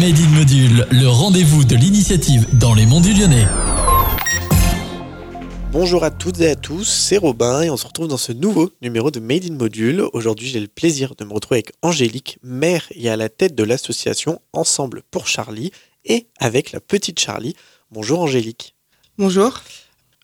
Module, le rendez-vous de l'initiative dans les monts du Lyonnais. Bonjour à toutes et à tous, c'est Robin et on se retrouve dans ce nouveau numéro de Made in Module. Aujourd'hui, j'ai le plaisir de me retrouver avec Angélique, mère et à la tête de l'association Ensemble pour Charlie et avec la petite Charlie. Bonjour Angélique. Bonjour.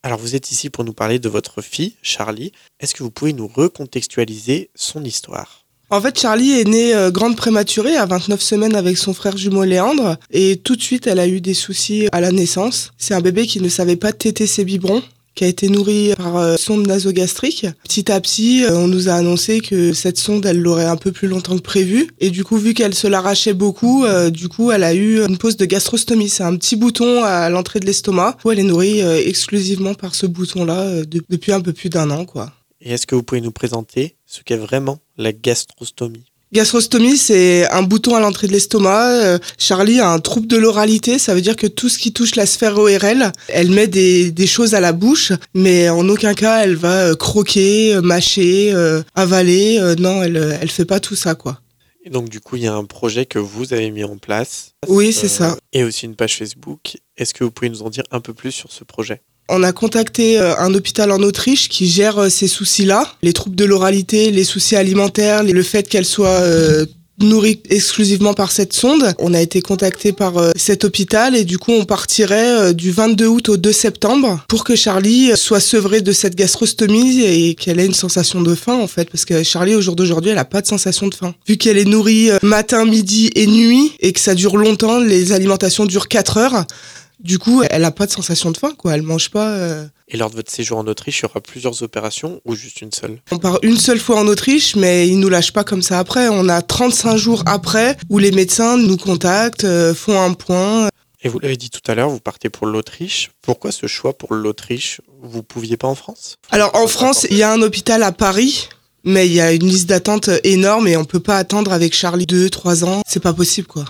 Alors vous êtes ici pour nous parler de votre fille, Charlie. Est-ce que vous pouvez nous recontextualiser son histoire? En fait, Charlie est née euh, grande prématurée à 29 semaines avec son frère jumeau Léandre et tout de suite elle a eu des soucis à la naissance. C'est un bébé qui ne savait pas téter ses biberons qui a été nourrie par euh, sonde nasogastrique. Petit à petit, euh, on nous a annoncé que cette sonde, elle l'aurait un peu plus longtemps que prévu. Et du coup, vu qu'elle se l'arrachait beaucoup, du coup, elle a eu une pause de gastrostomie. C'est un petit bouton à l'entrée de l'estomac où elle est nourrie exclusivement par ce bouton-là depuis un peu plus d'un an, quoi. Et est-ce que vous pouvez nous présenter ce qu'est vraiment la gastrostomie? Gastrostomie, c'est un bouton à l'entrée de l'estomac. Euh, Charlie a un trouble de l'oralité, ça veut dire que tout ce qui touche la sphère ORL, elle met des, choses à la bouche, mais en aucun cas elle va euh, croquer, euh, mâcher, avaler. non, elle, elle fait pas tout ça, quoi. Et donc du coup, il y a un projet que vous avez mis en place. Oui, c'est ça. Et aussi une page Facebook. Est-ce que vous pouvez nous en dire un peu plus sur ce projet? On a contacté euh, un hôpital en Autriche qui gère euh, ces soucis-là, les troubles de l'oralité, les soucis alimentaires, le fait qu'elle soit euh, nourrie exclusivement par cette sonde. On a été contacté par cet hôpital et du coup on partirait du 22 août au 2 septembre pour que Charlie soit sevrée de cette gastrostomie et qu'elle ait une sensation de faim en fait parce que Charlie au jour d'aujourd'hui elle a pas de sensation de faim. Vu qu'elle est nourrie matin, midi et nuit et que ça dure longtemps, les alimentations durent 4 heures. Du coup, elle n'a pas de sensation de faim, quoi. Elle mange pas. Euh. Et lors de votre séjour en Autriche, il y aura plusieurs opérations ou juste une seule? On part une seule fois en Autriche, mais ils nous lâchent pas comme ça après. On a 35 jours après où les médecins nous contactent, euh, font un point. Et vous l'avez dit tout à l'heure, vous partez pour l'Autriche. Pourquoi ce choix pour l'Autriche? Vous pouviez pas en France? Alors en France, il y a un hôpital à Paris, mais il y a une liste d'attente énorme et on peut pas attendre avec Charlie 2, 3 ans. C'est pas possible, quoi.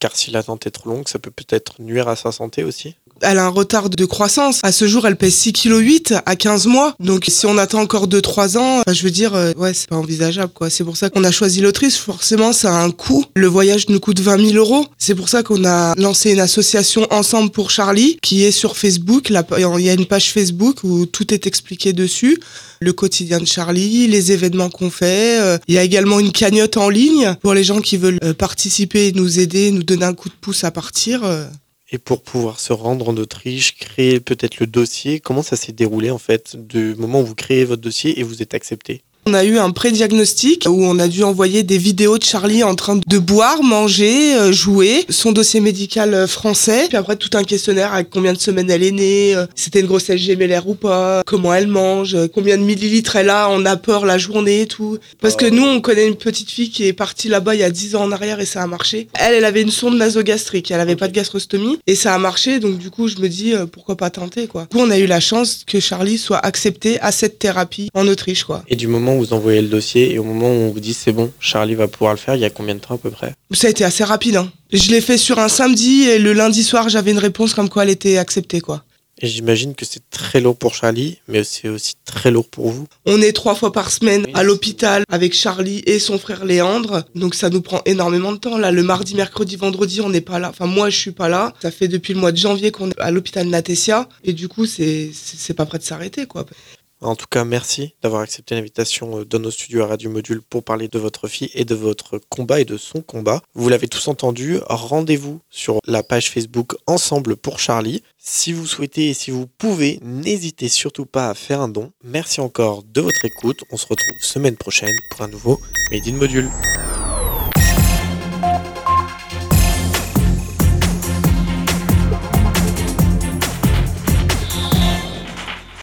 Car si l'attente est trop longue, ça peut peut-être nuire à sa santé aussi elle a un retard de croissance. À ce jour, elle pèse 6 kg à 15 mois. Donc si on attend encore 2-3 ans, bah, je veux dire, euh, ouais, c'est pas envisageable, quoi. C'est pour ça qu'on a choisi l'Autriche. Forcément, ça a un coût. Le voyage nous coûte 20 000 euros. C'est pour ça qu'on a lancé une association Ensemble pour Charlie, qui est sur Facebook. Il y a une page Facebook où tout est expliqué dessus le quotidien de Charlie, les événements qu'on fait. Euh, il y a également une cagnotte en ligne pour les gens qui veulent euh, participer, nous aider, nous donner un coup de pouce à partir. Et pour pouvoir se rendre en Autriche, créer peut-être le dossier, comment ça s'est déroulé en fait, du moment où vous créez votre dossier et vous êtes accepté? On a eu un pré-diagnostic où on a dû envoyer des vidéos de Charlie en train de boire, manger, euh, jouer, son dossier médical euh, français, puis après tout un questionnaire avec combien de semaines elle est née, euh, c'était une grossesse gémellaire ou pas, comment elle mange, combien de millilitres elle a en apport la journée et tout. Parce que nous, on connaît une petite fille qui est partie là-bas il y a 10 ans en arrière et ça a marché. Elle, elle avait une sonde nasogastrique, elle avait pas de gastrostomie et ça a marché, donc du coup, je me dis pourquoi pas tenter quoi. Du coup, on a eu la chance que Charlie soit accepté à cette thérapie en Autriche quoi. Et du moment vous envoyez le dossier et au moment où on vous dit c'est bon, Charlie va pouvoir le faire, il y a combien de temps à peu près? Ça a été assez rapide. Hein. Je l'ai fait sur un samedi et le lundi soir, j'avais une réponse comme quoi elle était acceptée. quoi. Et j'imagine que c'est très lourd pour Charlie, mais c'est aussi très lourd pour vous. On est trois fois par semaine à l'hôpital avec Charlie et son frère Léandre, donc ça nous prend énormément de temps. Là, le mardi, mercredi, vendredi, on n'est pas là. Enfin, moi, je suis pas là. Ça fait depuis le mois de janvier qu'on est à l'hôpital Natessia, et du coup, c'est c'est pas prêt de s'arrêter, quoi. En tout cas, merci d'avoir accepté l'invitation euh, dans nos studios à Radio Module pour parler de votre fille et de votre combat et de son combat. Vous l'avez tous entendu, rendez-vous sur la page Facebook Ensemble pour Charlie. Si vous souhaitez et si vous pouvez, n'hésitez surtout pas à faire un don. Merci encore de votre écoute. On se retrouve semaine prochaine pour un nouveau Made in Module.